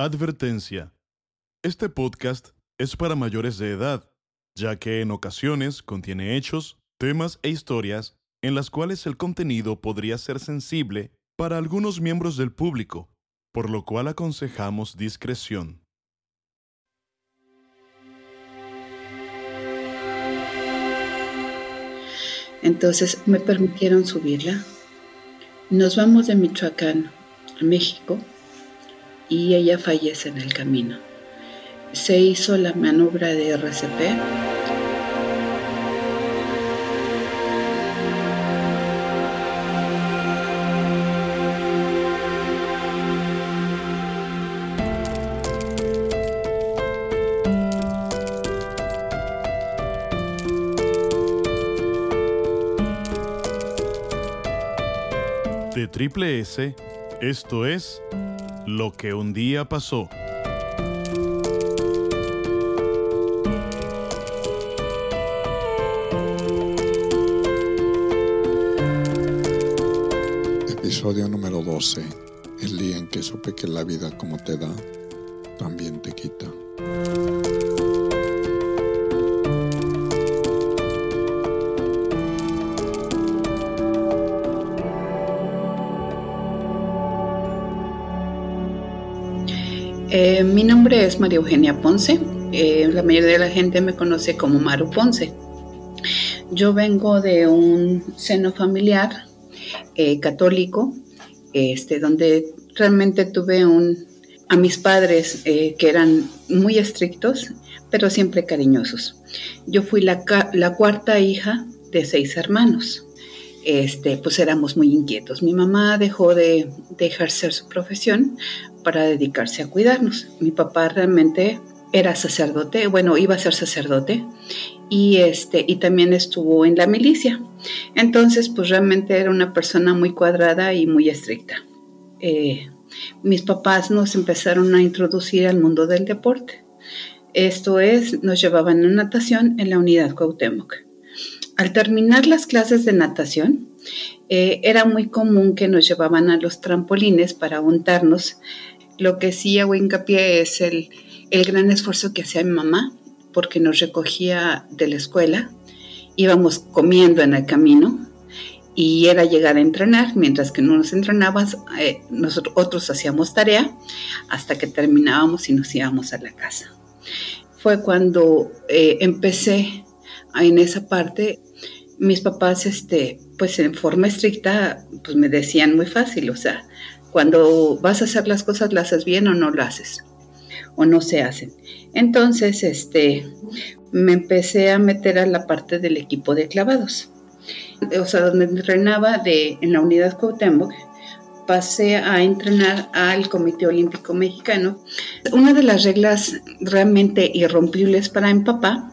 Advertencia. Este podcast es para mayores de edad, ya que en ocasiones contiene hechos, temas e historias en las cuales el contenido podría ser sensible para algunos miembros del público, por lo cual aconsejamos discreción. Entonces me permitieron subirla. Nos vamos de Michoacán a México y ella fallece en el camino. Se hizo la maniobra de RCP. De Triple S, esto es Lo que un día pasó. Episodio número 12. El día en que supe que la vida como te da, también te quita. Mi nombre es María Eugenia Ponce. Eh, la mayoría de la gente me conoce como Maru Ponce. Yo vengo de un seno familiar eh, católico, este, donde realmente tuve un, a mis padres que eran muy estrictos, pero siempre cariñosos. Yo fui la, la cuarta hija de seis hermanos. Este, pues éramos muy inquietos. Mi mamá dejó de, ejercer su profesión para dedicarse a cuidarnos. Mi papá realmente era sacerdote, bueno, iba a ser sacerdote y este y también estuvo en la milicia. Entonces, pues realmente era una persona muy cuadrada y muy estricta. Eh, mis papás nos empezaron a introducir al mundo del deporte. Esto es, nos llevaban a natación en la unidad Cuauhtémoc. Al terminar las clases de natación, eh, era muy común que nos llevaban a los trampolines para untarnos. Lo que sí hago hincapié es el, el gran esfuerzo que hacía mi mamá, porque nos recogía de la escuela, íbamos comiendo en el camino y era llegar a entrenar, mientras que no nos entrenabas, eh, nosotros otros hacíamos tarea hasta que terminábamos y nos íbamos a la casa. Fue cuando eh, empecé en esa parte, mis papás, este, pues en forma estricta, pues me decían muy fácil, o sea, cuando vas a hacer las cosas, ¿las haces bien o no lo haces? O no se hacen. Entonces, este, me empecé a meter a la parte del equipo de clavados. O sea, donde entrenaba de, en la unidad Cuauhtémoc, pasé a entrenar al Comité Olímpico Mexicano. Una de las reglas realmente irrompibles para mi papá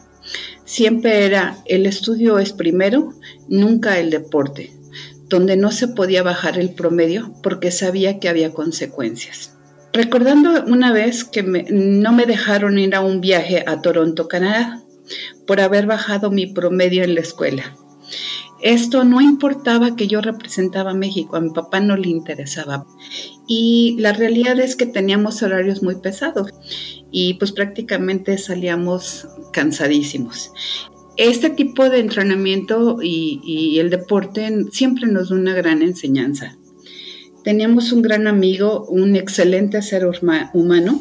siempre era el estudio es primero, nunca el deporte donde no se podía bajar el promedio porque sabía que había consecuencias. Recordando una vez que no me dejaron ir a un viaje a Toronto, Canadá, por haber bajado mi promedio en la escuela. Esto no importaba que yo representaba a México, a mi papá no le interesaba. Y la realidad es que teníamos horarios muy pesados y pues prácticamente salíamos cansadísimos. Este tipo de entrenamiento y, el deporte siempre nos da una gran enseñanza. Teníamos un gran amigo, un excelente ser humano,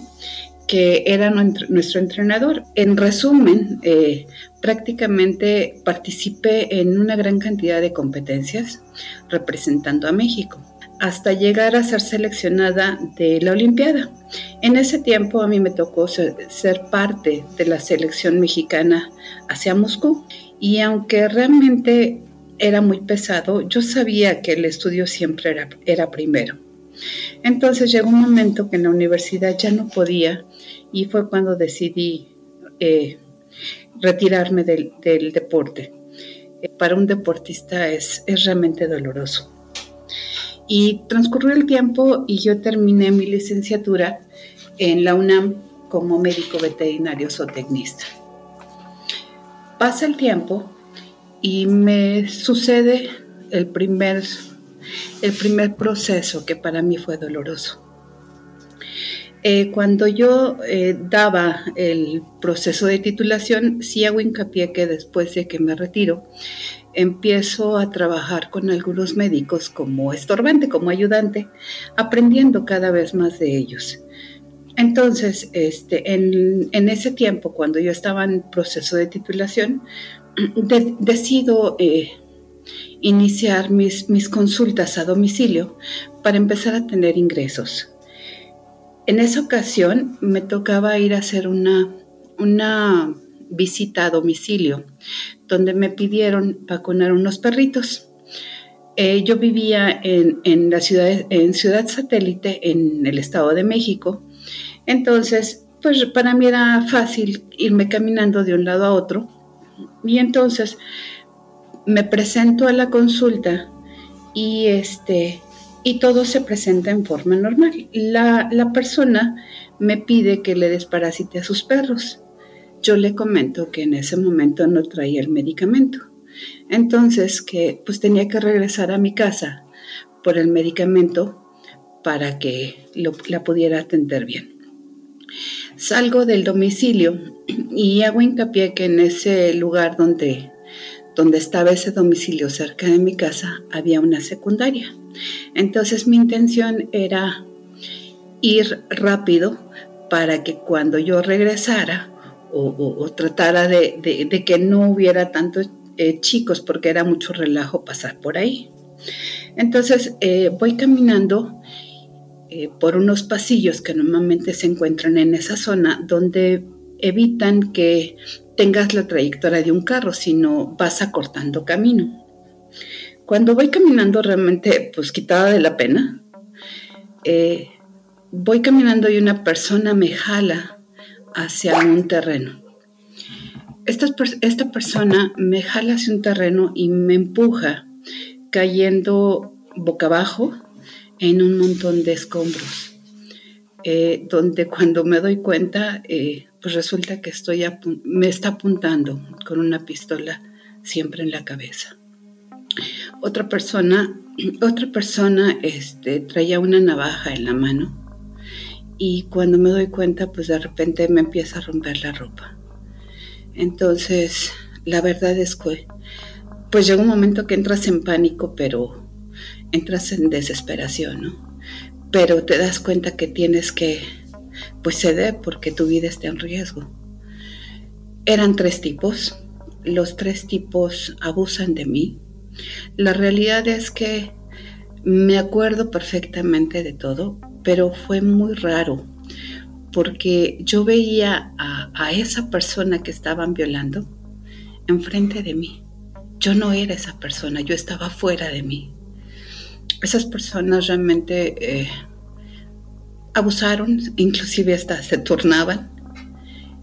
que era nuestro entrenador. En resumen, eh, prácticamente participé en una gran cantidad de competencias representando a México hasta llegar a ser seleccionada de la Olimpiada. En ese tiempo a mí me tocó ser, parte de la selección mexicana hacia Moscú y aunque realmente era muy pesado, yo sabía que el estudio siempre era, primero. Entonces llegó un momento que en la universidad ya no podía y fue cuando decidí eh, retirarme del, deporte. para un deportista es, es realmente doloroso. Y transcurrió el tiempo y yo terminé mi licenciatura en la UNAM como médico veterinario zootecnista. Pasa el tiempo y me sucede el primer, el primer proceso que para mí fue doloroso. Eh, cuando yo eh, daba el proceso de titulación, sí hago hincapié que después de que me retiro, empiezo a trabajar con algunos médicos como estorbante, como ayudante, aprendiendo cada vez más de ellos. Entonces, este, en, ese tiempo, cuando yo estaba en proceso de titulación, decido eh, iniciar mis, mis consultas a domicilio para empezar a tener ingresos. En esa ocasión me tocaba ir a hacer una, una visita a domicilio, donde me pidieron vacunar unos perritos. Eh, yo vivía en, en, la ciudad, en Ciudad Satélite, en el Estado de México, entonces, pues para mí era fácil irme caminando de un lado a otro. Y entonces me presento a la consulta y este y todo se presenta en forma normal. La, persona me pide que le desparasite a sus perros. Yo le comento que en ese momento no traía el medicamento. Entonces que pues tenía que regresar a mi casa por el medicamento para que la pudiera atender bien. Salgo del domicilio y hago hincapié que en ese lugar donde, donde estaba ese domicilio cerca de mi casa había una secundaria. Entonces mi intención era ir rápido para que cuando yo regresara o, tratara de, que no hubiera tantos eh, chicos porque era mucho relajo pasar por ahí. Entonces eh, voy caminando eh, por unos pasillos que normalmente se encuentran en esa zona donde evitan que tengas la trayectoria de un carro, sino vas acortando camino. Cuando voy caminando realmente, pues quitada de la pena, eh, voy caminando y una persona me jala hacia un terreno. Esta, esta persona me jala hacia un terreno y me empuja cayendo boca abajo en un montón de escombros, eh, donde cuando me doy cuenta, eh, pues resulta que estoy me está apuntando con una pistola siempre en la cabeza. Otra persona, otra persona este, traía una navaja en la mano y cuando me doy cuenta, pues de repente me empieza a romper la ropa. Entonces, la verdad es que, pues llega un momento que entras en pánico, pero entras en desesperación, ¿no? Pero te das cuenta que tienes que, pues ceder porque tu vida está en riesgo. Eran tres tipos, los tres tipos abusan de mí. La realidad es que me acuerdo perfectamente de todo, pero fue muy raro porque yo veía a, esa persona que estaban violando enfrente de mí. Yo no era esa persona, yo estaba fuera de mí esas personas realmente eh, abusaron, inclusive hasta se turnaban,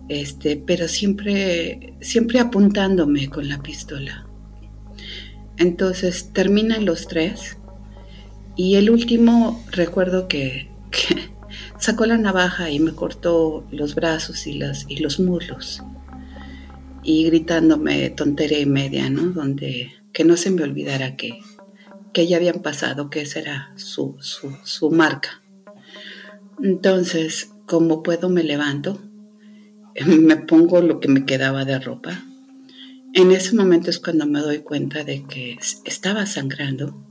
este, pero siempre, siempre apuntándome con la pistola. Entonces terminan los tres y el último recuerdo que, sacó la navaja y me cortó los brazos y, las, y los muslos y gritándome tontería y media, ¿no? Donde que no se me olvidara que que ya habían pasado, que esa era su, su, marca. Entonces, como puedo, me levanto, me pongo lo que me quedaba de ropa. En ese momento es cuando me doy cuenta de que estaba sangrando.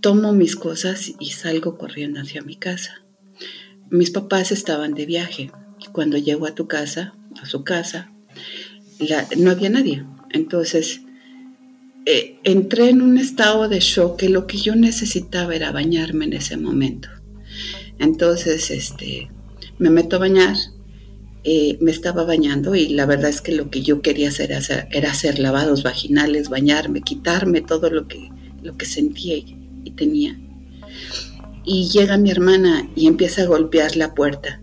Tomo mis cosas y salgo corriendo hacia mi casa. Mis papás estaban de viaje y cuando llego a tu casa, a su casa, no había nadie. Entonces eh, entré en un estado de shock lo que yo necesitaba era bañarme en ese momento. Entonces, este, me meto a bañar, eh, me estaba bañando y la verdad es que lo que yo quería hacer era, hacer, lavados vaginales, bañarme, quitarme todo lo que, lo que sentía y, y tenía. Y llega mi hermana y empieza a golpear la puerta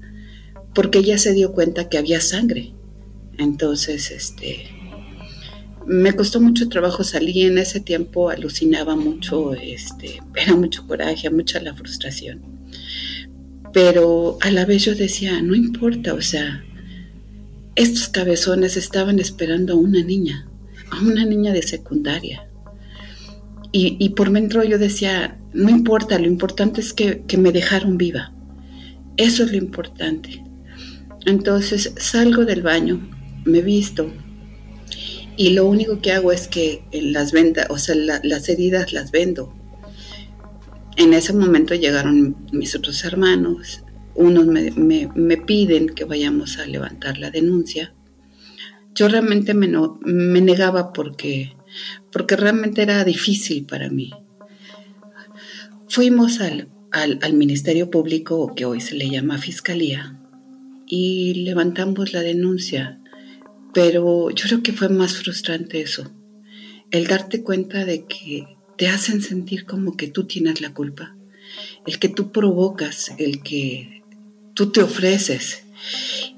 porque ella se dio cuenta que había sangre. Entonces, este, me costó mucho trabajo salir en ese tiempo, alucinaba mucho, este, era mucho coraje, mucha la frustración. Pero a la vez yo decía, no importa, o sea, estos cabezones estaban esperando a una niña, a una niña de secundaria. Y, y por dentro yo decía, no importa, lo importante es que, que me dejaron viva. Eso es lo importante. Entonces salgo del baño, me visto y lo único que hago es que las vendas, o sea, las heridas las vendo. En ese momento llegaron mis otros hermanos, unos me, me, piden que vayamos a levantar la denuncia. Yo realmente me, me negaba porque, porque realmente era difícil para mí. Fuimos al, al Ministerio Público, que hoy se le llama Fiscalía, y levantamos la denuncia. Pero yo creo que fue más frustrante eso, el darte cuenta de que te hacen sentir como que tú tienes la culpa, el que tú provocas, el que tú te ofreces.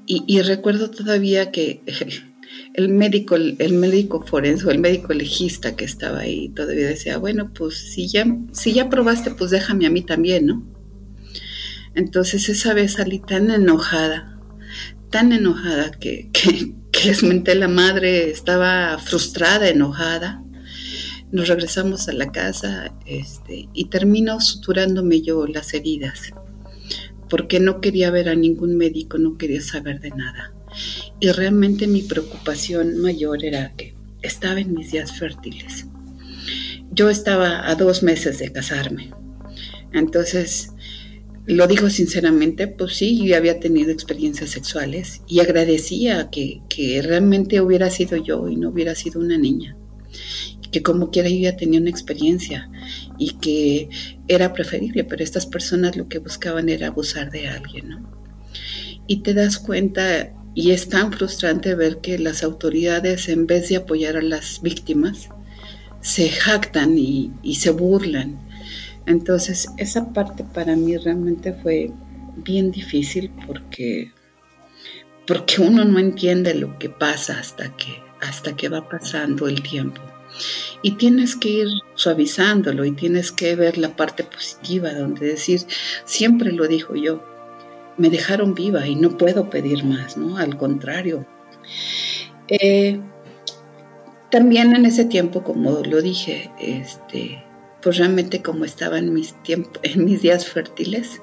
Y, recuerdo todavía que el médico, el médico forense el médico legista que estaba ahí todavía decía, bueno, pues si ya, si ya probaste, pues déjame a mí también, ¿no? Entonces esa vez salí tan enojada, tan enojada que, que, les menté la madre, estaba frustrada, enojada. Nos regresamos a la casa este, y termino suturándome yo las heridas porque no quería ver a ningún médico, no quería saber de nada. Y realmente mi preocupación mayor era que estaba en mis días fértiles. Yo estaba a dos meses de casarme. Entonces, lo digo sinceramente, pues sí, yo había tenido experiencias sexuales y agradecía que, que realmente hubiera sido yo y no hubiera sido una niña que como quiera yo ya tenía una experiencia y que era preferible, pero estas personas lo que buscaban era abusar de alguien, ¿no? Y te das cuenta, y es tan frustrante ver que las autoridades, en vez de apoyar a las víctimas, se jactan y, y se burlan. Entonces, esa parte para mí realmente fue bien difícil porque, porque uno no entiende lo que pasa hasta que, hasta que va pasando el tiempo. Y tienes que ir suavizándolo y tienes que ver la parte positiva, donde decir, siempre lo dijo yo, me dejaron viva y no puedo pedir más, ¿no? Al contrario. Eh, también en ese tiempo, como lo dije, este, pues realmente como estaba en mis, en mis días fértiles,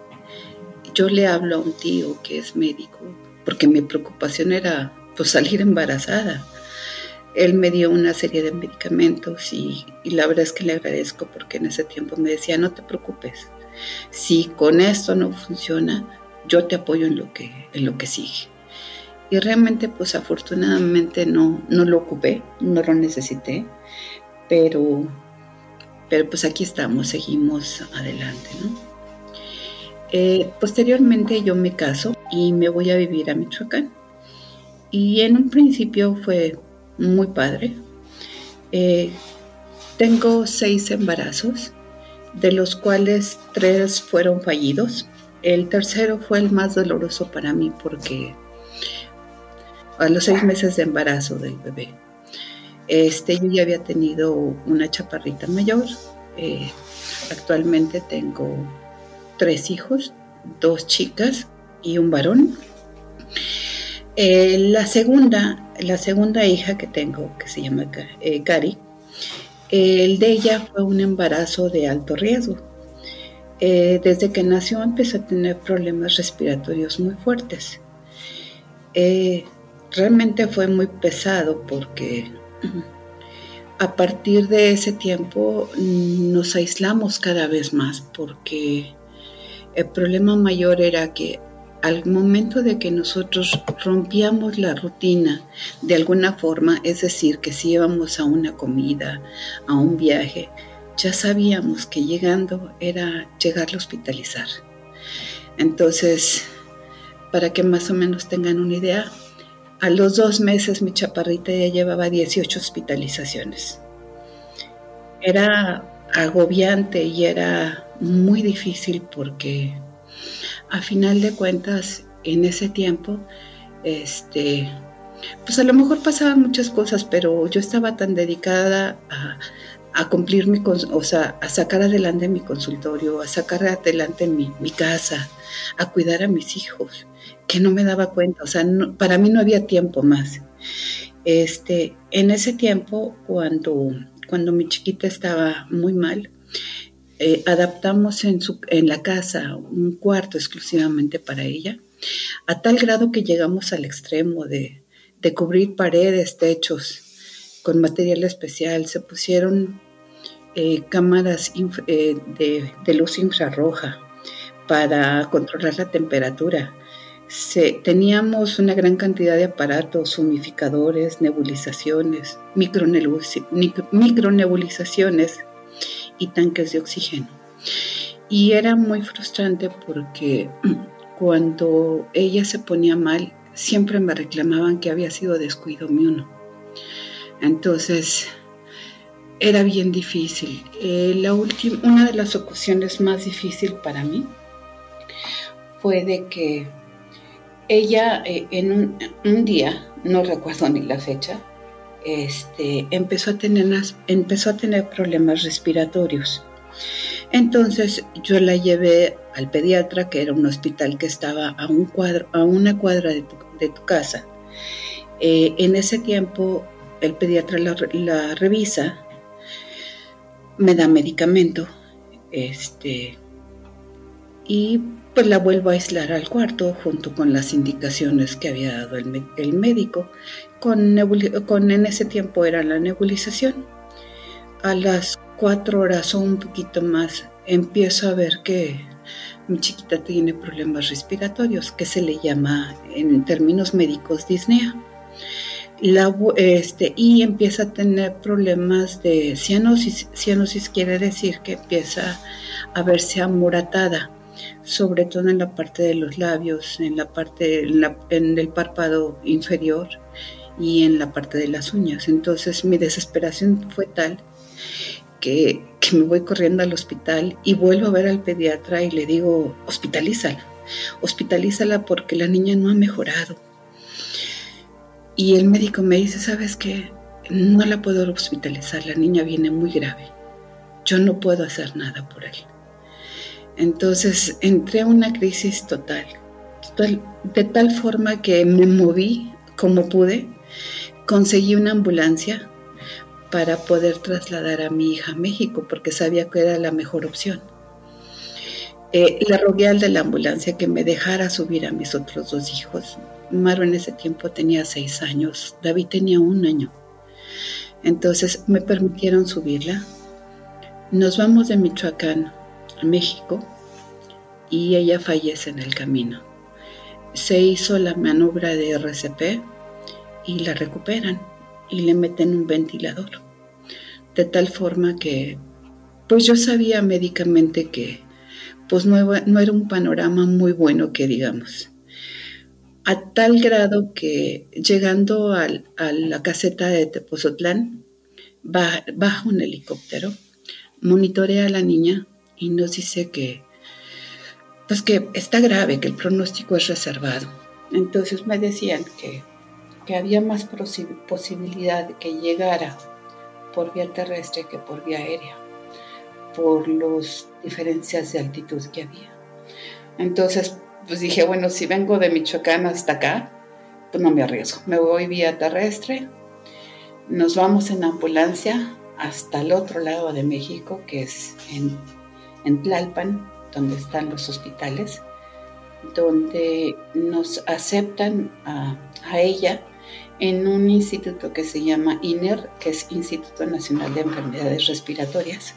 yo le hablo a un tío que es médico, porque mi preocupación era pues salir embarazada él me dio una serie de medicamentos y, la verdad es que le agradezco porque en ese tiempo me decía, no te preocupes, si con esto no funciona, yo te apoyo en lo que, en lo que sigue. Y realmente, pues afortunadamente no, no lo ocupé, no lo necesité, pero, pero pues aquí estamos, seguimos adelante. Eh, posteriormente yo me caso y me voy a vivir a Michoacán. Y en un principio fue muy padre. Eh, tengo seis embarazos, de los cuales tres fueron fallidos. El tercero fue el más doloroso para mí porque a los seis meses de embarazo del bebé, este, yo ya había tenido una chaparrita mayor. Eh, actualmente tengo tres hijos, dos chicas y un varón. Eh, la segunda la segunda hija que tengo, que se llama eh, Cari, el de ella fue un embarazo de alto riesgo. Eh, desde que nació empezó a tener problemas respiratorios muy fuertes. Eh, realmente fue muy pesado porque a partir de ese tiempo nos aislamos cada vez más porque el problema mayor era que al momento de que nosotros rompíamos la rutina de alguna forma, es decir, que si íbamos a una comida, a un viaje, ya sabíamos que llegando era llegar a hospitalizar. Entonces, para que más o menos tengan una idea, a los dos meses mi chaparrita ya llevaba 18 hospitalizaciones. Era agobiante y era muy difícil porque a final de cuentas, en ese tiempo, este, pues a lo mejor pasaban muchas cosas, pero yo estaba tan dedicada a, cumplir mi, o sea, a sacar adelante mi consultorio, a sacar adelante mi, mi casa, a cuidar a mis hijos, que no me daba cuenta, o sea, para mí no había tiempo más. Este, en ese tiempo, cuando, cuando mi chiquita estaba muy mal, eh, adaptamos en, su, en la casa un cuarto exclusivamente para ella, a tal grado que llegamos al extremo de, de cubrir paredes, techos con material especial. Se pusieron eh, cámaras eh, de, luz infrarroja para controlar la temperatura. teníamos una gran cantidad de aparatos, humificadores, nebulizaciones, micronebulizaciones y tanques de oxígeno. Y era muy frustrante porque cuando ella se ponía mal, siempre me reclamaban que había sido descuido mío. Entonces, era bien difícil. Eh, la una de las ocasiones más difíciles para mí fue de que ella eh, en un, día, no recuerdo ni la fecha, este, empezó, a tener empezó a tener problemas respiratorios. Entonces yo la llevé al pediatra, que era un hospital que estaba a, un cuadro, a una cuadra de tu, casa. Eh, en ese tiempo el pediatra la, revisa, me da medicamento, este, y pues la vuelvo a aislar al cuarto junto con las indicaciones que había dado el, médico. Con, con, en ese tiempo era la nebulización. A las cuatro horas o un poquito más empiezo a ver que mi chiquita tiene problemas respiratorios, que se le llama en términos médicos disnea. este, y empieza a tener problemas de cianosis. Cianosis quiere decir que empieza a verse amoratada, sobre todo en la parte de los labios, en la parte, en el párpado inferior y en la parte de las uñas. Entonces mi desesperación fue tal que, me voy corriendo al hospital y vuelvo a ver al pediatra y le digo, hospitalízala, hospitalízala porque la niña no ha mejorado. Y el médico me dice, ¿sabes qué? No la puedo hospitalizar, la niña viene muy grave. Yo no puedo hacer nada por él. Entonces entré a una crisis total, total, de tal forma que me moví como pude, conseguí una ambulancia, para poder trasladar a mi hija a México porque sabía que era la mejor opción. Eh, le rogué al de la ambulancia que me dejara subir a mis otros dos hijos. Maro en ese tiempo tenía seis años, David tenía un año. Entonces me permitieron subirla. Nos vamos de Michoacán a México y ella fallece en el camino. Se hizo la maniobra de RCP y la recuperan y le meten un ventilador. De tal forma que, pues yo sabía médicamente que pues no, era un panorama muy bueno que digamos. A tal grado que llegando a la caseta de Tepozotlán, baja un helicóptero, monitorea a la niña y nos dice que, pues que está grave, que el pronóstico es reservado. Entonces me decían que que había más posibilidad de que llegara por vía terrestre que por vía aérea, por las diferencias de altitud que había. Entonces, pues dije, bueno, si vengo de Michoacán hasta acá, pues no me arriesgo. Me voy vía terrestre, nos vamos en ambulancia hasta el otro lado de México, que es en, en Tlalpan, donde están los hospitales, donde nos aceptan a, a ella en un instituto que se llama INER, que es Instituto Nacional de Enfermedades Respiratorias,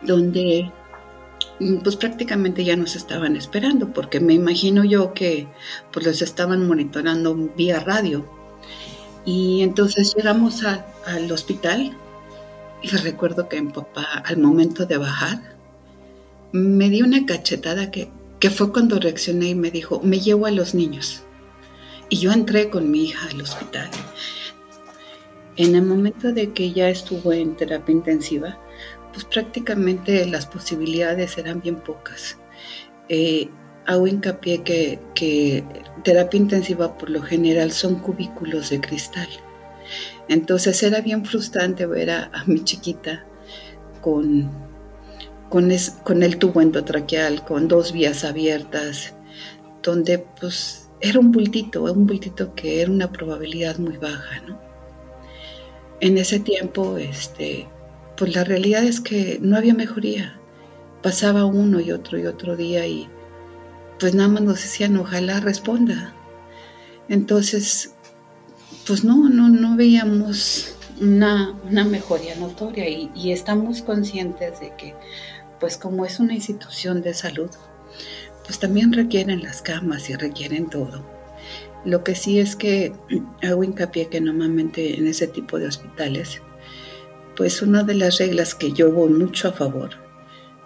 donde mm, pues prácticamente ya nos estaban esperando, porque me imagino yo que pues los estaban monitorando vía radio. Y entonces llegamos al hospital y recuerdo que mi papá al momento de bajar me dio una cachetada que, que fue cuando reaccioné y me dijo, me llevo a los niños. Y yo entré con mi hija al hospital. En el momento de que ella estuvo en terapia intensiva, pues prácticamente las posibilidades eran bien pocas. Eh, hago hincapié que, que terapia intensiva por lo general son cubículos de cristal. Entonces era bien frustrante ver a, mi chiquita con, con, con el tubo endotraqueal, con dos vías abiertas, donde pues era un bultito, un bultito que era una probabilidad muy baja, ¿no? En ese tiempo, este, pues la realidad es que no había mejoría. pasaba uno y otro y otro día y pues nada más nos decían, ojalá responda. Entonces, pues no, no, no veíamos una, mejoría notoria y, estamos conscientes de que, pues como es una institución de salud, pues también requieren las camas y requieren todo. Lo que sí es que hago hincapié que normalmente en ese tipo de hospitales, pues una de las reglas que yo voy mucho a favor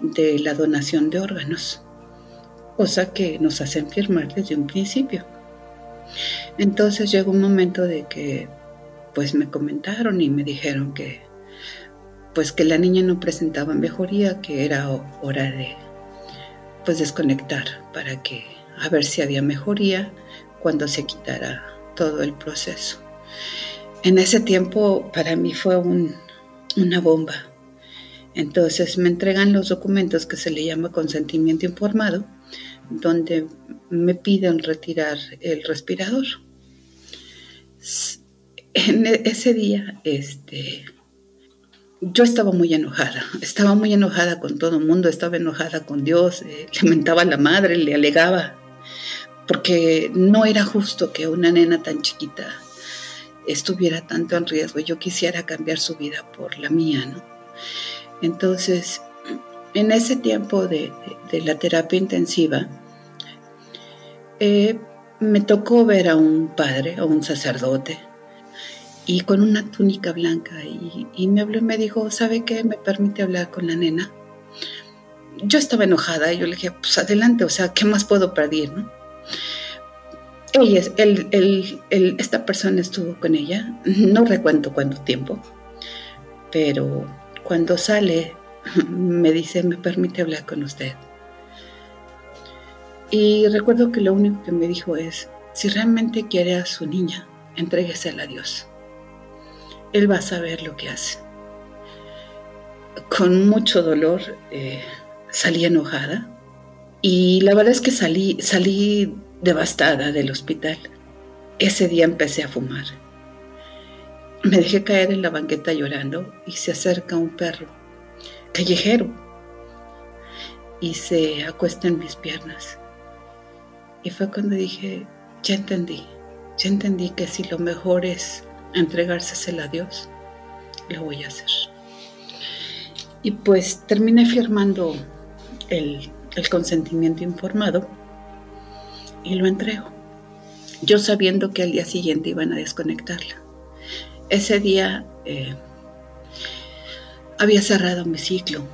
de la donación de órganos, cosa que nos hacen firmar desde un principio. Entonces llegó un momento de que pues me comentaron y me dijeron que pues que la niña no presentaba mejoría, que era hora de pues desconectar para que a ver si había mejoría cuando se quitara todo el proceso. En ese tiempo para mí fue una bomba. Entonces me entregan los documentos que se le llama consentimiento informado, donde me piden retirar el respirador. En e, ese día, este, yo estaba muy enojada, estaba muy enojada con todo el mundo, estaba enojada con Dios, eh, le mentaba a la madre, le alegaba, porque no era justo que una nena tan chiquita estuviera tanto en riesgo. Yo quisiera cambiar su vida por la mía, ¿no? Entonces, en ese tiempo de, la terapia intensiva, eh, me tocó ver a un padre, a un sacerdote, y con una túnica blanca y, me habló y me dijo, ¿sabe qué? ¿Me permite hablar con la nena? Yo estaba enojada y yo le dije, pues adelante, o sea, ¿qué más puedo pedir, no? Ella, esta persona estuvo con ella, no recuento cuánto tiempo, pero cuando sale me dice, ¿me permite hablar con usted? Y recuerdo que lo único que me dijo es, si realmente quiere a su niña, entréguesela a Dios. Él va a saber lo que hace. Con mucho dolor eh, salí enojada y la verdad es que salí, salí devastada del hospital. Ese día empecé a fumar. Me dejé caer en la banqueta llorando y se acerca un perro callejero y se acuesta en mis piernas. Y fue cuando dije, ya entendí, ya entendí que si lo mejor es entregársela a Dios, lo voy a hacer. Y pues terminé firmando el, consentimiento informado y lo entrego. Yo sabiendo que al día siguiente iban a desconectarla. Ese día eh, había cerrado mi ciclo,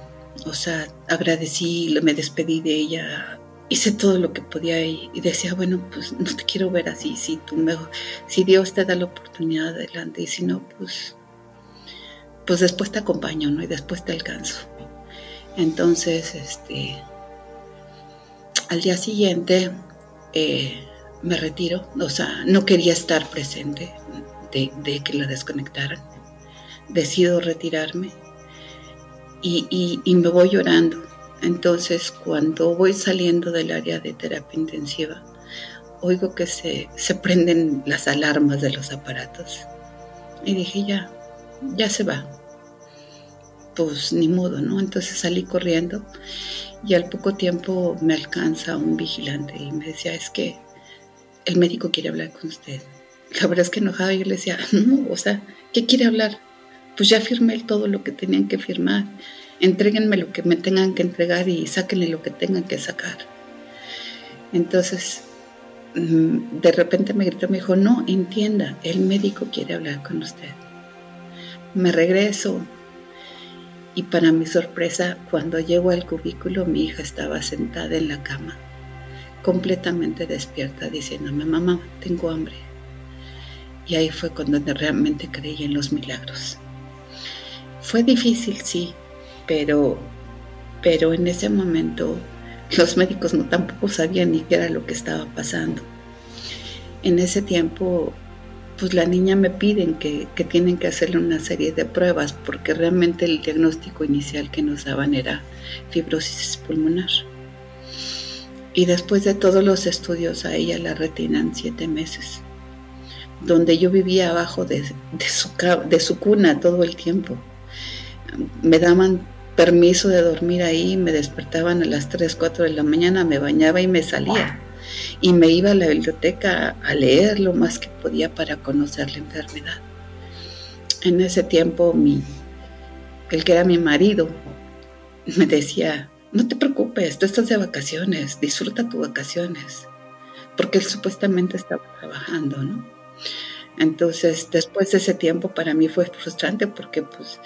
o sea, agradecí, me despedí de ella hice todo lo que podía y, decía, bueno, pues no te quiero ver así, si tú me, si Dios te da la oportunidad adelante y si no, pues, pues después te acompaño, ¿no? Y después te alcanzo. Entonces, este, al día siguiente eh, me retiro, o sea, no quería estar presente de, que la desconectaran. Decido retirarme y, y me voy llorando entonces, cuando voy saliendo del área de terapia intensiva, oigo que se, prenden las alarmas de los aparatos. Y dije, ya, ya se va. Pues ni modo, ¿no? Entonces salí corriendo y al poco tiempo me alcanza un vigilante y me decía, es que el médico quiere hablar con usted. La verdad es que enojada yo le decía, no, o sea, ¿qué quiere hablar? Pues ya firmé todo lo que tenían que firmar entréguenme lo que me tengan que entregar y sáquenle lo que tengan que sacar. Entonces, mm, de repente me gritó, me dijo, no, entienda, el médico quiere hablar con usted. Me regreso y para mi sorpresa, cuando llego al cubículo, mi hija estaba sentada en la cama, completamente despierta, diciéndome, mamá, tengo hambre. Y ahí fue cuando realmente creí en los milagros. Fue difícil, sí, pero, pero en ese momento los médicos no tampoco sabían ni qué era lo que estaba pasando. En ese tiempo, pues la niña me piden que, que tienen que hacerle una serie de pruebas porque realmente el diagnóstico inicial que nos daban era fibrosis pulmonar. Y después de todos los estudios a ella la retinan siete meses, donde yo vivía abajo de, de, su, de su cuna todo el tiempo. Me daban permiso de dormir ahí, me despertaban a las 3, 4 de la mañana, me bañaba y me salía. Y me iba a la biblioteca a leer lo más que podía para conocer la enfermedad. En ese tiempo, mi, el que era mi marido me decía, no te preocupes, tú estás de vacaciones, disfruta tus vacaciones, porque él supuestamente estaba trabajando, ¿no? Entonces, después de ese tiempo para mí fue frustrante porque pues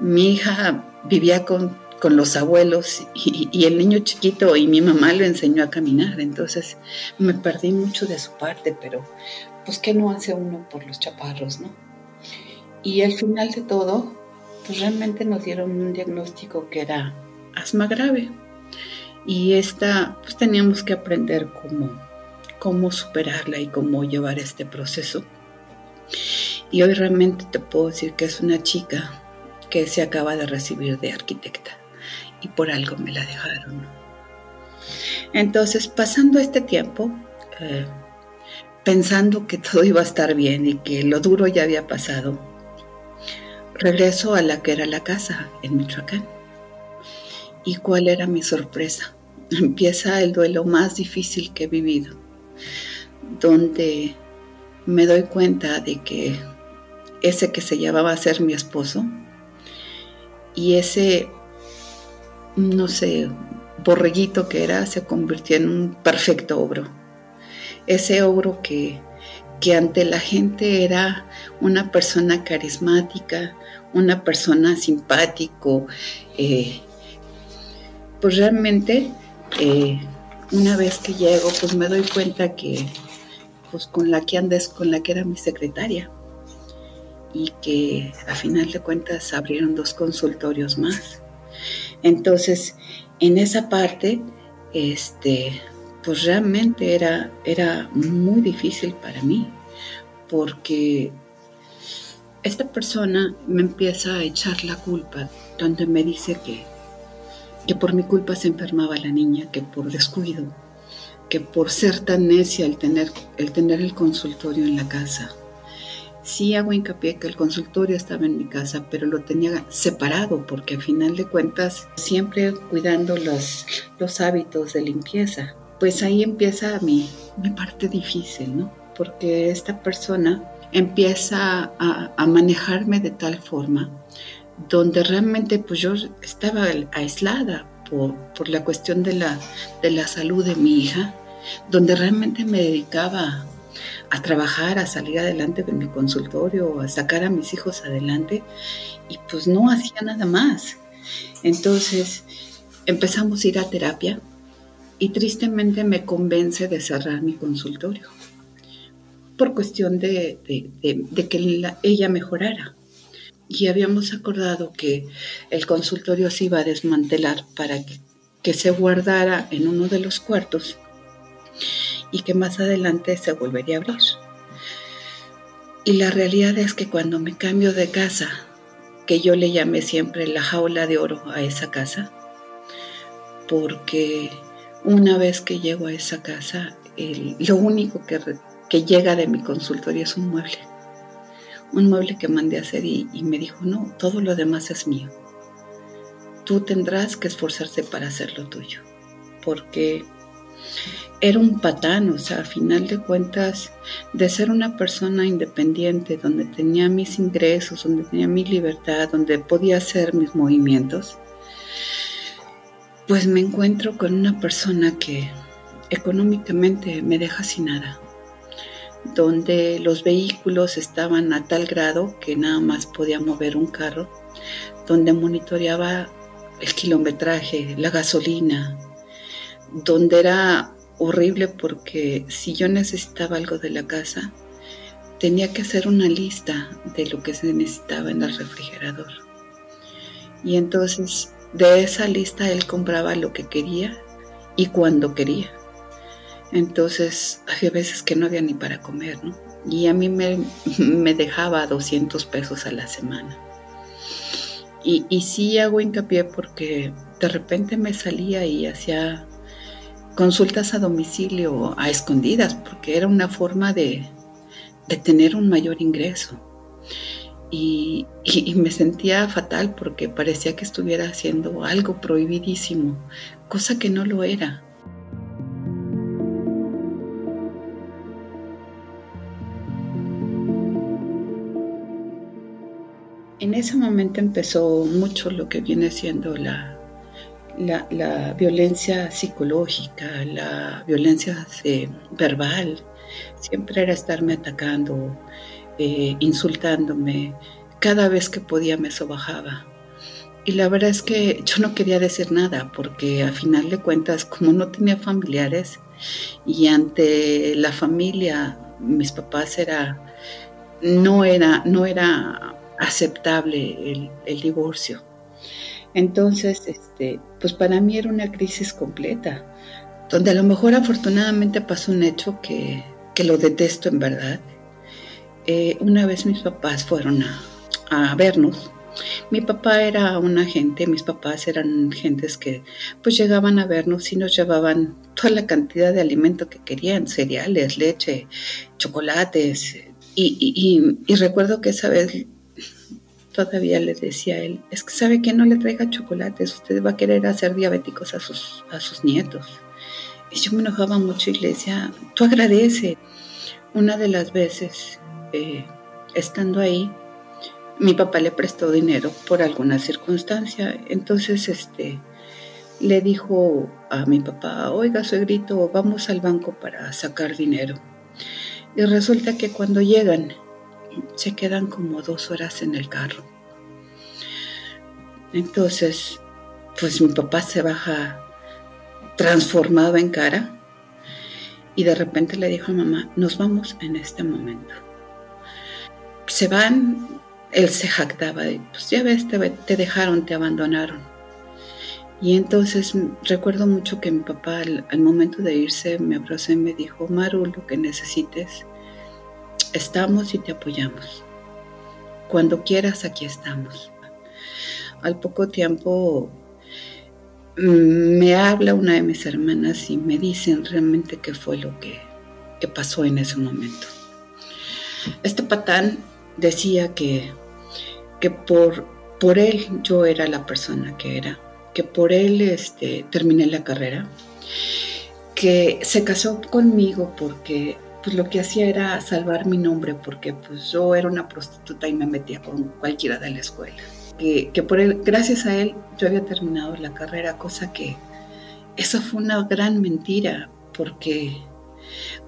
mi hija vivía con, los abuelos y, el niño chiquito y mi mamá lo enseñó a caminar, entonces me perdí mucho de su parte, pero pues qué no hace uno por los chaparros, ¿no? Y al final de todo, pues realmente nos dieron un diagnóstico que era asma grave. Y esta, pues teníamos que aprender cómo, cómo superarla y cómo llevar este proceso. Y hoy realmente te puedo decir que es una chica que se acaba de recibir de arquitecta y por algo me la dejaron. Entonces, pasando este tiempo, eh, pensando que todo iba a estar bien y que lo duro ya había pasado, regreso a la que era la casa en Michoacán. ¿Y cuál era mi sorpresa? Empieza el duelo más difícil que he vivido, donde me doy cuenta de que ese que se llamaba a ser mi esposo y ese, no sé, borreguito que era, se convirtió en un perfecto ogro. Ese ogro que, que ante la gente era una persona carismática, una persona simpático, eh, pues realmente eh, una vez que llego, pues me doy cuenta que pues con la que andes, con la que era mi secretaria y que a final de cuentas abrieron dos consultorios más. Entonces, en esa parte, este, pues realmente era, era muy difícil para mí, porque esta persona me empieza a echar la culpa, donde me dice que que por mi culpa se enfermaba la niña, que por descuido, que por ser tan necia el tener el, tener el consultorio en la casa. Sí hago hincapié que el consultorio estaba en mi casa, pero lo tenía separado porque al final de cuentas siempre cuidando los, los hábitos de limpieza. Pues ahí empieza mi, mi parte difícil, ¿no? Porque esta persona empieza a, a manejarme de tal forma donde realmente pues yo estaba aislada por, la cuestión de la, de la salud de mi hija, donde realmente me dedicaba a trabajar, a salir adelante con mi consultorio, a sacar a mis hijos adelante y pues no hacía nada más. Entonces empezamos a ir a terapia y tristemente me convence de cerrar mi consultorio por cuestión de, que ella mejorara y habíamos acordado que el consultorio se iba a desmantelar para que, se guardara en uno de los cuartos y que más adelante se volvería a abrir. Y la realidad es que cuando me cambio de casa, que yo le llamé siempre la jaula de oro a esa casa, porque una vez que llego a esa casa, lo único que, que llega de mi consultorio es un mueble un mueble que mandé a hacer y, me dijo, no, todo lo demás es mío. Tú tendrás que esforzarte para hacer lo tuyo. Porque era un patán, o sea, a final de cuentas, de ser una persona independiente, donde tenía mis ingresos, donde tenía mi libertad, donde podía hacer mis movimientos, pues me encuentro con una persona que económicamente me deja sin nada donde los vehículos estaban a tal grado que nada más podía mover un carro, donde monitoreaba el kilometraje, la gasolina, donde era horrible porque si yo necesitaba algo de la casa, tenía que hacer una lista de lo que se necesitaba en el refrigerador. Y entonces de esa lista él compraba lo que quería y cuando quería. Entonces, había veces que no había ni para comer, ¿no? Y a mí me, dejaba 200 pesos a la semana. Y, y sí hago hincapié porque de repente me salía y hacía consultas a domicilio a escondidas, porque era una forma de, tener un mayor ingreso. y, me sentía fatal porque parecía que estuviera haciendo algo prohibidísimo, cosa que no lo era. En ese momento empezó mucho lo que viene siendo la, la, violencia psicológica, la violencia eh, verbal. Siempre era estarme atacando, eh, insultándome. Cada vez que podía me sobajaba. Y la verdad es que yo no quería decir nada porque a final de cuentas, como no tenía familiares y ante la familia, mis papás era, no era, no era aceptable el divorcio. Entonces, este, pues para mí era una crisis completa, donde a lo mejor afortunadamente pasó un hecho que, que lo detesto en verdad, eh, una vez mis papás fueron a, vernos. Mi papá era un agente, mis papás eran gentes que pues llegaban a vernos y nos llevaban toda la cantidad de alimento que querían, cereales, leche, chocolates. Y, y, recuerdo que esa vez todavía le decía él, es que sabe que no le traiga chocolates, usted va a querer hacer diabéticos a sus, a sus nietos. Y yo me enojaba mucho y le decía, tú agradece. Una de las veces eh, estando ahí, mi papá le prestó dinero por alguna circunstancia. Entonces, este, le dijo a mi papá, oiga, grito, vamos al banco para sacar dinero. Y resulta que cuando llegan, se quedan como dos horas en el carro. Entonces, pues mi papá se baja transformado en cara y de repente le dijo a mamá, nos vamos en este momento se van, él se jactaba pues ya ves, te, dejaron, te abandonaron. Y entonces recuerdo mucho que mi papá al, momento de irse me abrazó y me dijo, Maru, lo que necesites, estamos y te apoyamos. Cuando quieras, aquí estamos. Al poco tiempo mm, me habla una de mis hermanas y me dicen realmente qué fue lo que, que pasó en ese momento. Este patán decía que, que por, por él yo era la persona que era, que por él este, terminé la carrera, que se casó conmigo porque pues lo que hacía era salvar mi nombre porque pues yo era una prostituta y me metía con cualquiera de la escuela. Que, que por él, gracias a él, yo había terminado la carrera, cosa que eso fue una gran mentira porque,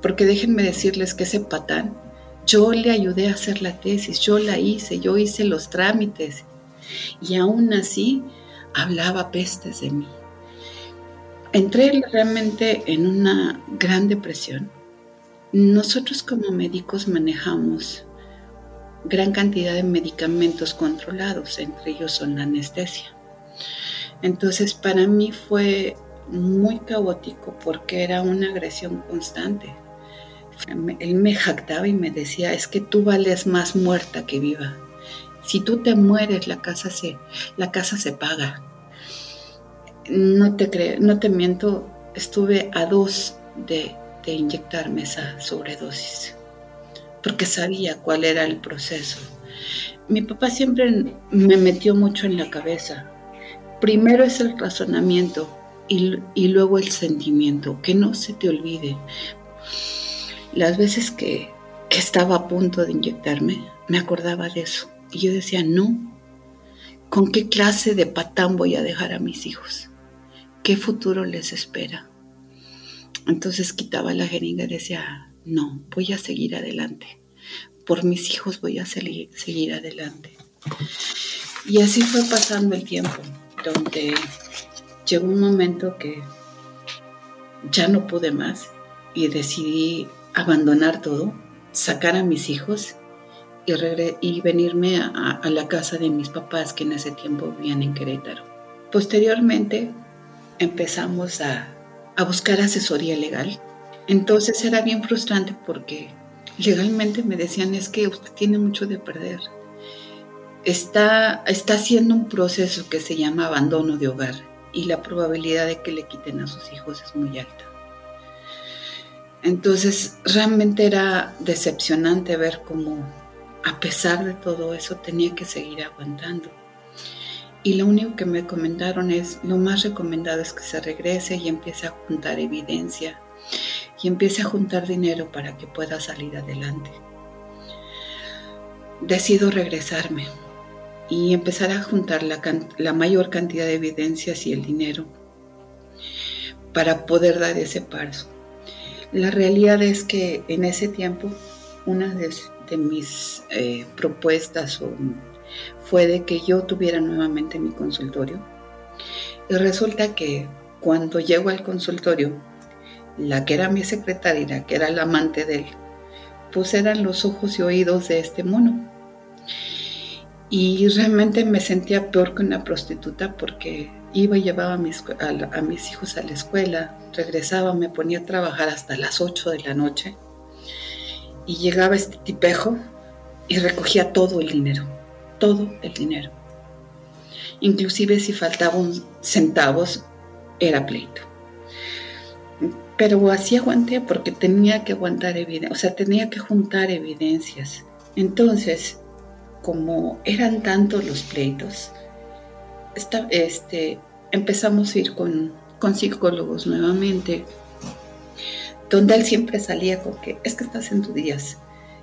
porque déjenme decirles que ese patán yo le ayudé a hacer la tesis, yo la hice, yo hice los trámites y aún así hablaba pestes de mí. Entré realmente en una gran depresión. Nosotros como médicos manejamos gran cantidad de medicamentos controlados, entre ellos son la anestesia. Entonces para mí fue muy caótico porque era una agresión constante él me jactaba y me decía, es que tú vales más muerta que viva. Si tú te mueres, la casa se, la casa se paga. No te, no te miento, estuve a dos de, inyectarme esa sobredosis, porque sabía cuál era el proceso. Mi papá siempre me metió mucho en la cabeza. Primero es el razonamiento y, y luego el sentimiento, que no se te olvide las veces que, estaba a punto de inyectarme, me acordaba de eso. Y yo decía, no, ¿con qué clase de patán voy a dejar a mis hijos? ¿Qué futuro les espera? Entonces quitaba la jeringa y decía, no, voy a seguir adelante. Por mis hijos voy a seguir, adelante. Y así fue pasando el tiempo, donde llegó un momento que ya no pude más y decidí abandonar todo, sacar a mis hijos y, y venirme a, la casa de mis papás que en ese tiempo vivían en Querétaro. Posteriormente empezamos a, a buscar asesoría legal. Entonces era bien frustrante porque legalmente me decían es que usted tiene mucho de perder. Está, está haciendo un proceso que se llama abandono de hogar y la probabilidad de que le quiten a sus hijos es muy alta. Entonces realmente era decepcionante ver cómo, a pesar de todo eso, tenía que seguir aguantando. Y lo único que me comentaron es, lo más recomendado es que se regrese y empiece a juntar evidencia y empiece a juntar dinero para que pueda salir adelante. Decido regresarme y empezar a juntar la, mayor cantidad de evidencias y el dinero para poder dar ese paso. La realidad es que en ese tiempo una de, mis eh, propuestas fue de que yo tuviera nuevamente mi consultorio. Y resulta que cuando llego al consultorio, la que era mi secretaria, que era la amante de él, pues eran los ojos y oídos de este mono. Y realmente me sentía peor que una prostituta porque iba y llevaba a mis, a, mis, hijos a la escuela, regresaba, me ponía a trabajar hasta las 8 de la noche y llegaba este tipejo y recogía todo el dinero, todo el dinero. Inclusive si faltaban centavos, era pleito. Pero así aguanté porque tenía que aguantar evidencia, o sea, tenía que juntar evidencias. Entonces, como eran tantos los pleitos, este, empezamos a ir con, con psicólogos nuevamente, donde él siempre salía con que es que estás en tus días,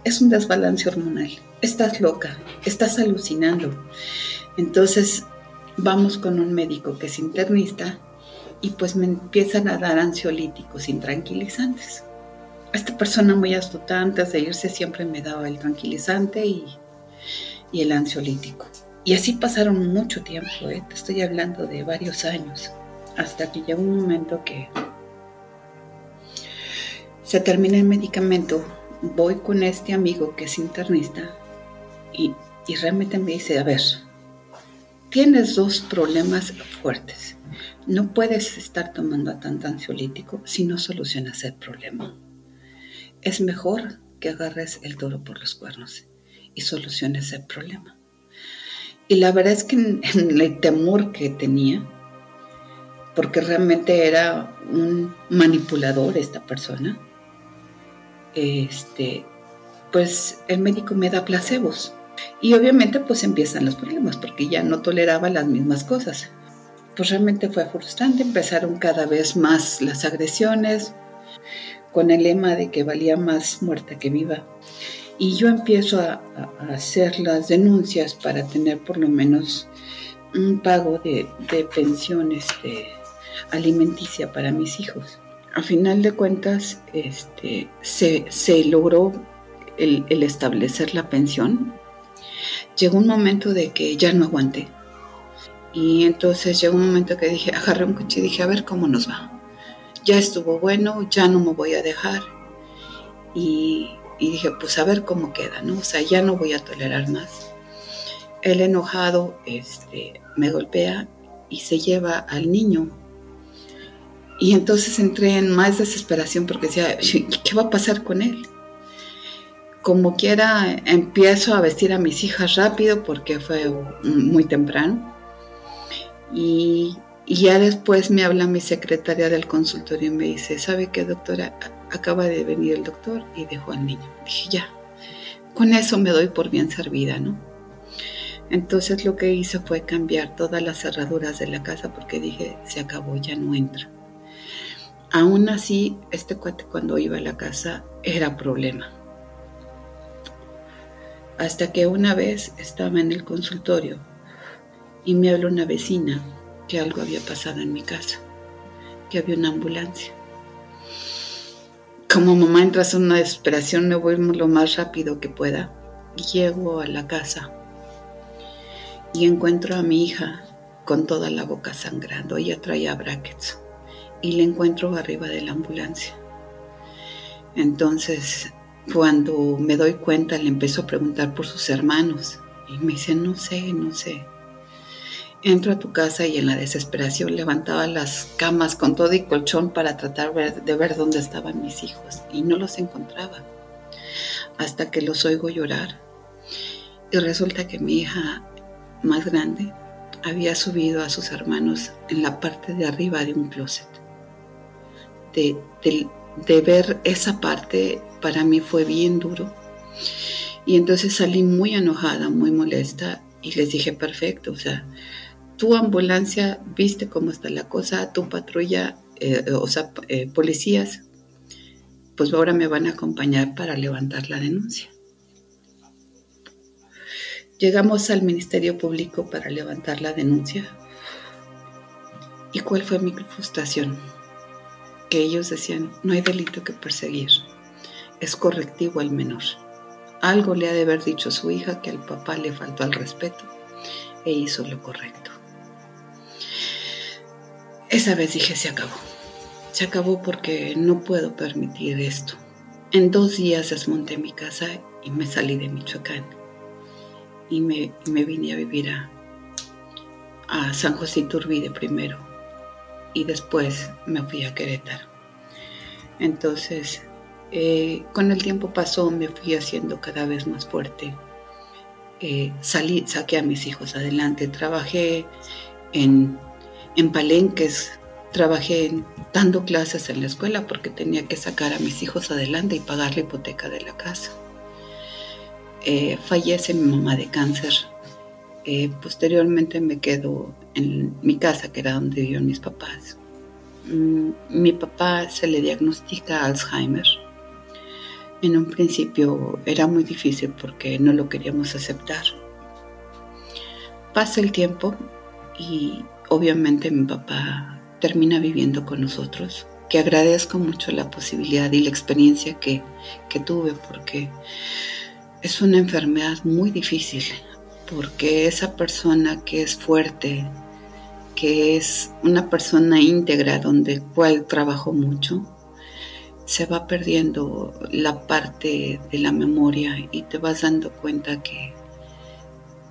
es un desbalance hormonal, estás loca, estás alucinando. Entonces vamos con un médico que es internista y pues me empiezan a dar ansiolíticos intranquilizantes. Esta persona muy astuta antes de irse siempre me daba el tranquilizante y, y el ansiolítico. Y así pasaron mucho tiempo, ¿eh? te estoy hablando de varios años, hasta que llegó un momento que se termina el medicamento, voy con este amigo que es internista y, y realmente me dice, a ver, tienes dos problemas fuertes. No puedes estar tomando tanto ansiolítico si no solucionas el problema. Es mejor que agarres el toro por los cuernos y soluciones el problema. Y la verdad es que en, el temor que tenía, porque realmente era un manipulador esta persona, este, pues el médico me da placebos. Y obviamente pues empiezan los problemas, porque ya no toleraba las mismas cosas. Pues realmente fue frustrante, empezaron cada vez más las agresiones, con el lema de que valía más muerta que viva y yo empiezo a, hacer las denuncias para tener por lo menos un pago de, pensiones de alimenticia para mis hijos. A final de cuentas, este, se, logró el, establecer la pensión. Llegó un momento de que ya no aguanté. Y entonces llegó un momento que dije, agarré un coche y dije, a ver cómo nos va. Ya estuvo bueno, ya no me voy a dejar. Y y dije, pues a ver cómo queda, ¿no? O sea, ya no voy a tolerar más. El enojado este, me golpea y se lleva al niño. Y entonces entré en más desesperación porque decía, ¿qué va a pasar con él? Como quiera, empiezo a vestir a mis hijas rápido porque fue muy temprano. Y, ya después me habla mi secretaria del consultorio y me dice, ¿sabe qué, doctora? acaba de venir el doctor y dejó al niño. Dije, ya, con eso me doy por bien servida, ¿no? Entonces lo que hice fue cambiar todas las cerraduras de la casa porque dije, se acabó, ya no entra. Aún así, este cuate cuando iba a la casa era problema. Hasta que una vez estaba en el consultorio y me habló una vecina que algo había pasado en mi casa, que había una ambulancia como mamá entras en una desesperación, me voy lo más rápido que pueda. Llego a la casa y encuentro a mi hija con toda la boca sangrando. Ella traía brackets y la encuentro arriba de la ambulancia. Entonces, cuando me doy cuenta, le empiezo a preguntar por sus hermanos y me dice, no sé, no sé. Entro a tu casa y en la desesperación levantaba las camas con todo y colchón para tratar de ver dónde estaban mis hijos y no los encontraba. Hasta que los oigo llorar. Y resulta que mi hija más grande había subido a sus hermanos en la parte de arriba de un closet. De, ver esa parte para mí fue bien duro. Y entonces salí muy enojada, muy molesta y les dije, perfecto, o sea, tu ambulancia, viste cómo está la cosa, tu patrulla, eh, o sea, eh, policías, pues ahora me van a acompañar para levantar la denuncia. Llegamos al Ministerio Público para levantar la denuncia. ¿Y cuál fue mi frustración? Que ellos decían, no hay delito que perseguir, es correctivo al menor. Algo le ha de haber dicho su hija que al papá le faltó al respeto e hizo lo correcto. Esa vez dije, se acabó. Se acabó porque no puedo permitir esto. En dos días desmonté mi casa y me salí de Michoacán. Y me, vine a vivir a, a San José Iturbide primero. Y después me fui a Querétaro. Entonces eh, con el tiempo pasó, me fui haciendo cada vez más fuerte. Eh, salí, saqué a mis hijos adelante, trabajé en, en palenques, trabajé dando clases en la escuela porque tenía que sacar a mis hijos adelante y pagar la hipoteca de la casa. Eh, fallece mi mamá de cáncer. Posteriormente me quedo en mi casa, que era donde vivían mis papás. Mm, mi papá se le diagnostica Alzheimer en un principio era muy difícil porque no lo queríamos aceptar. Pasa el tiempo y obviamente mi papá termina viviendo con nosotros, que agradezco mucho la posibilidad y la experiencia que, que tuve porque es una enfermedad muy difícil, porque esa persona que es fuerte, que es una persona íntegra donde cual trabajo mucho, se va perdiendo la parte de la memoria y te vas dando cuenta que,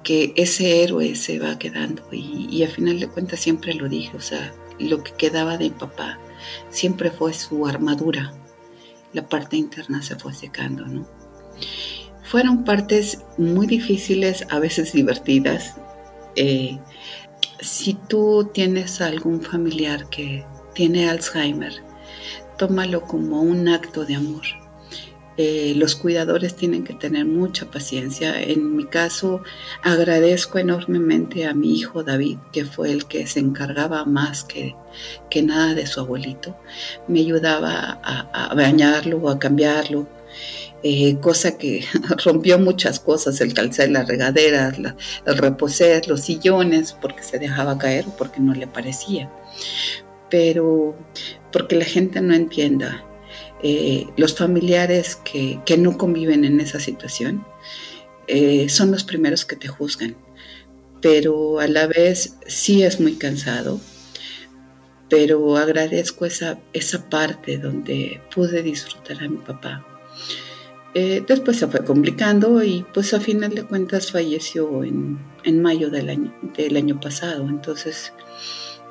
que ese héroe se va quedando y, y al final de cuentas siempre lo dije, o sea, lo que quedaba de mi papá siempre fue su armadura, la parte interna se fue secando, ¿no? Fueron partes muy difíciles, a veces divertidas. Eh, si tú tienes algún familiar que tiene Alzheimer, tómalo como un acto de amor. Eh, los cuidadores tienen que tener mucha paciencia. En mi caso, agradezco enormemente a mi hijo David, que fue el que se encargaba más que, que nada de su abuelito. Me ayudaba a, bañarlo o a cambiarlo, eh, cosa que rompió muchas cosas, el calzar la regadera, el reposer, los sillones, porque se dejaba caer o porque no le parecía. Pero porque la gente no entienda. Eh, los familiares que, no conviven en esa situación eh, son los primeros que te juzgan, pero a la vez sí es muy cansado, pero agradezco esa, esa parte donde pude disfrutar a mi papá. Eh, después se fue complicando y pues a final de cuentas falleció en, en mayo del año, del año pasado, entonces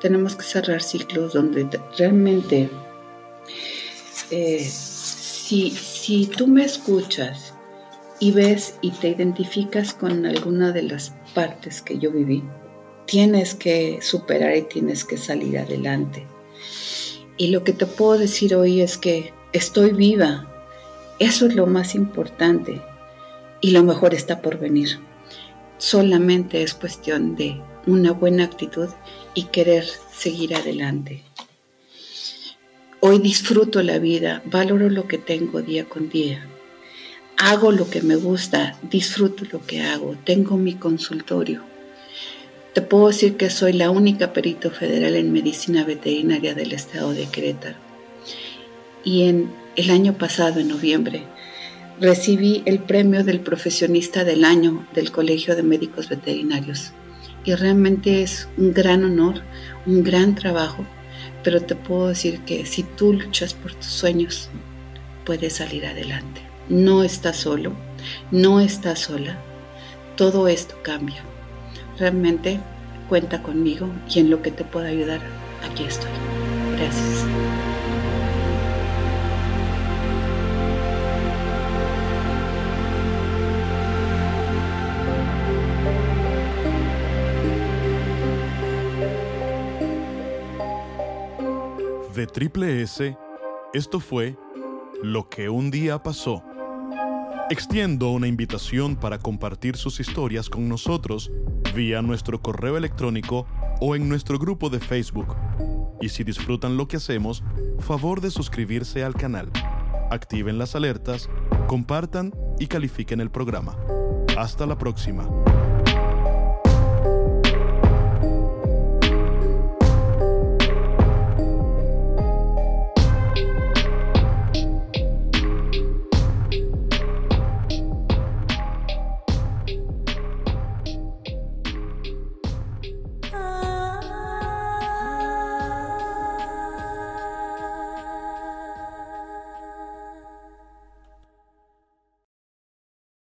tenemos que cerrar ciclos donde realmente, eh, si, si tú me escuchas y ves y te identificas con alguna de las partes que yo viví, tienes que superar y tienes que salir adelante. Y lo que te puedo decir hoy es que estoy viva. Eso es lo más importante. Y lo mejor está por venir. Solamente es cuestión de una buena actitud y querer seguir adelante. Hoy disfruto la vida, valoro lo que tengo día con día. Hago lo que me gusta, disfruto lo que hago, tengo mi consultorio. Te puedo decir que soy la única perito federal en medicina veterinaria del estado de Querétaro. Y en el año pasado, en noviembre, recibí el premio del profesionista del año del Colegio de Médicos Veterinarios y realmente es un gran honor, un gran trabajo, pero te puedo decir que si tú luchas por tus sueños, puedes salir adelante. No estás solo, no estás sola, todo esto cambia. Realmente cuenta conmigo y en lo que te pueda ayudar, aquí estoy. Gracias. Triple S, esto fue Lo que un día pasó. Extiendo una invitación para compartir sus historias con nosotros vía nuestro correo electrónico o en nuestro grupo de Facebook. Y si disfrutan lo que hacemos, favor de suscribirse al canal, activen las alertas, compartan y califiquen el programa. Hasta la próxima.